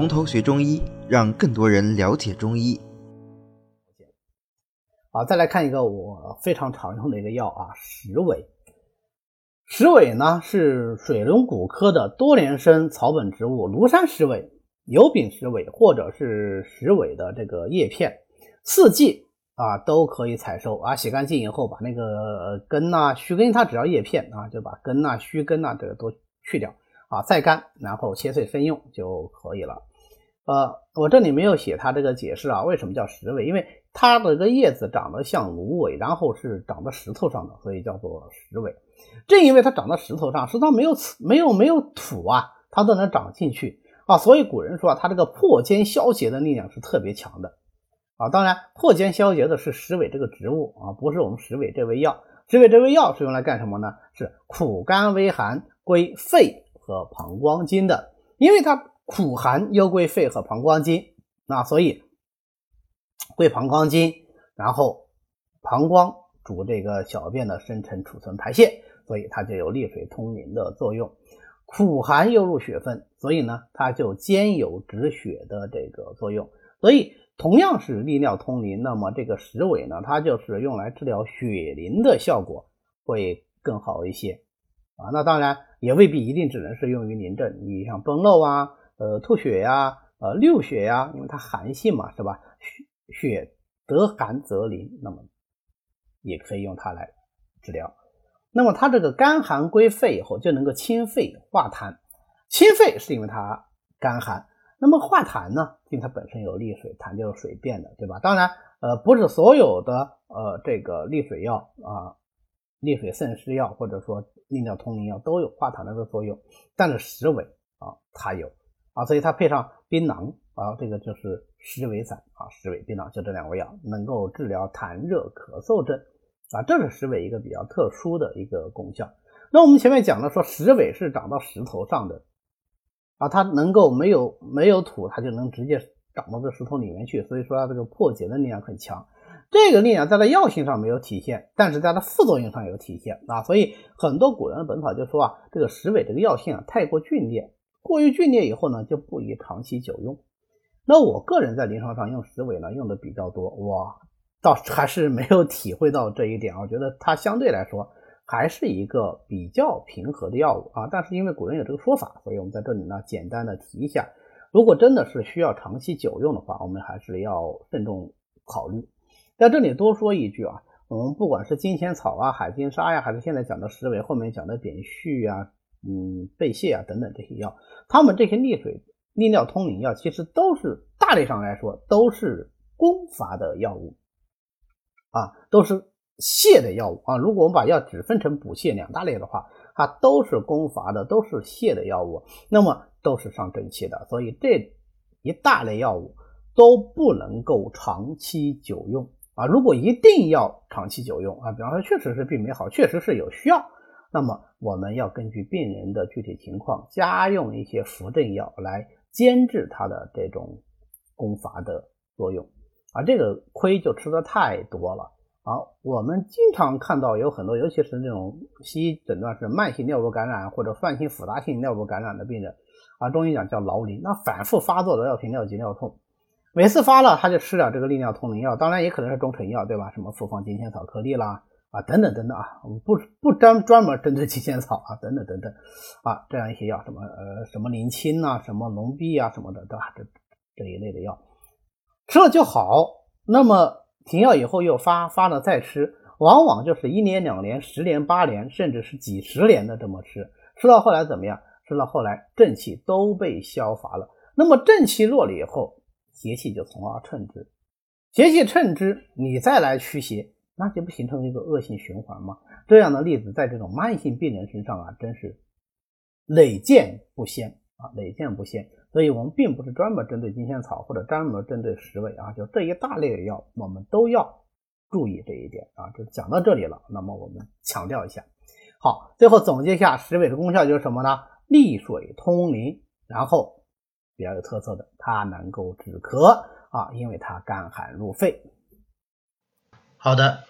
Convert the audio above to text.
从头学中医，让更多人了解中医。好，再来看一个我非常常用的一个药啊，石韦。石韦呢是水龙骨科的多年生草本植物，庐山石韦、油饼石韦或者是石韦的这个叶片，四季啊都可以采收啊，洗干净以后把那个根呐、须根，它只要叶片啊，就把根呐、须根呐这个都去掉啊，晒干，然后切碎分用就可以了。呃，我这里没有写它这个解释啊，为什么叫石韦？因为它的这个叶子长得像芦苇，然后是长在石头上的，所以叫做石韦。正因为它长在石头上，石头没有没有没有土啊，它都能长进去啊，所以古人说啊，它这个破坚消结的力量是特别强的啊。当然，破坚消结的是石韦这个植物啊，不是我们石韦这味药。石韦这味药是用来干什么呢？是苦甘微寒，归肺和膀胱经的，因为它。苦寒又归肺和膀胱经，那所以归膀胱经，然后膀胱主这个小便的生成、储存、排泄，所以它就有利水通淋的作用。苦寒又入血分，所以呢，它就兼有止血的这个作用。所以同样是利尿通淋，那么这个石韦呢，它就是用来治疗血淋的效果会更好一些啊。那当然也未必一定只能是用于淋症，你像崩漏啊。呃，吐血呀，呃，lưu 血呀，因为它寒性嘛，是吧？血血得寒则淋，那么也可以用它来治疗。那么它这个肝寒归肺以后，就能够清肺化痰。清肺是因为它肝寒，那么化痰呢？因为它本身有利水，痰就是水变的，对吧？当然，呃，不是所有的呃这个利水药啊，利水渗湿药或者说利尿通淋药都有化痰的这个作用，但是石韦啊，它有。啊，所以它配上槟榔啊，这个就是石韦散啊，石韦槟榔就这两味药能够治疗痰热咳嗽症啊，这是石韦一个比较特殊的一个功效。那我们前面讲了说，石韦是长到石头上的啊，它能够没有没有土，它就能直接长到这石头里面去，所以说它这个破解的力量很强。这个力量在它药性上没有体现，但是在它副作用上有体现啊。所以很多古人的本草就说啊，这个石韦这个药性啊太过峻烈。过于剧烈以后呢，就不宜长期久用。那我个人在临床上用石韦呢，用的比较多，我倒还是没有体会到这一点。我觉得它相对来说还是一个比较平和的药物啊。但是因为古人有这个说法，所以我们在这里呢简单的提一下。如果真的是需要长期久用的话，我们还是要慎重考虑。在这里多说一句啊，我们不管是金钱草啊、海金沙呀，还是现在讲的石韦，后面讲的扁蓄啊。嗯，贝泻啊等等这些药，他们这些利水利尿通淋药，其实都是大类上来说都是攻伐的药物啊，都是泻的药物啊。如果我们把药只分成补泻两大类的话，它都是攻伐的，都是泻的药物，那么都是伤正气的。所以这一大类药物都不能够长期久用啊。如果一定要长期久用啊，比方说确实是病没好，确实是有需要。那么我们要根据病人的具体情况，加用一些扶正药来监治他的这种攻伐的作用，啊，这个亏就吃的太多了啊！我们经常看到有很多，尤其是那种西医诊断是慢性尿路感染或者慢性复杂性尿路感染的病人，啊，中医讲叫劳淋，那反复发作的尿频、尿急、尿痛，每次发了他就吃点这个利尿通淋药，当然也可能是中成药，对吧？什么复方金钱草颗粒啦。啊，等等等等啊，我们不不专专门针对 金钱草啊，等等等等啊，这样一些药，什么呃什么林清啊，什么龙碧啊什么的，对吧？这这一类的药吃了就好，那么停药以后又发，发了再吃，往往就是一年两年、十年八年，甚至是几十年的这么吃，吃到后来怎么样？吃到后来正气都被消乏了，那么正气弱了以后，邪气就从而称之，邪气称之，你再来驱邪。那就不形成一个恶性循环吗？这样的例子在这种慢性病人身上啊，真是累见不鲜啊，累见不鲜。所以我们并不是专门针对金仙草或者专门针对石韦啊，就这一大类的药，我们都要注意这一点啊。就讲到这里了，那么我们强调一下。好，最后总结一下石韦的功效就是什么呢？利水通淋，然后比较有特色的，它能够止咳啊，因为它甘寒入肺。好的。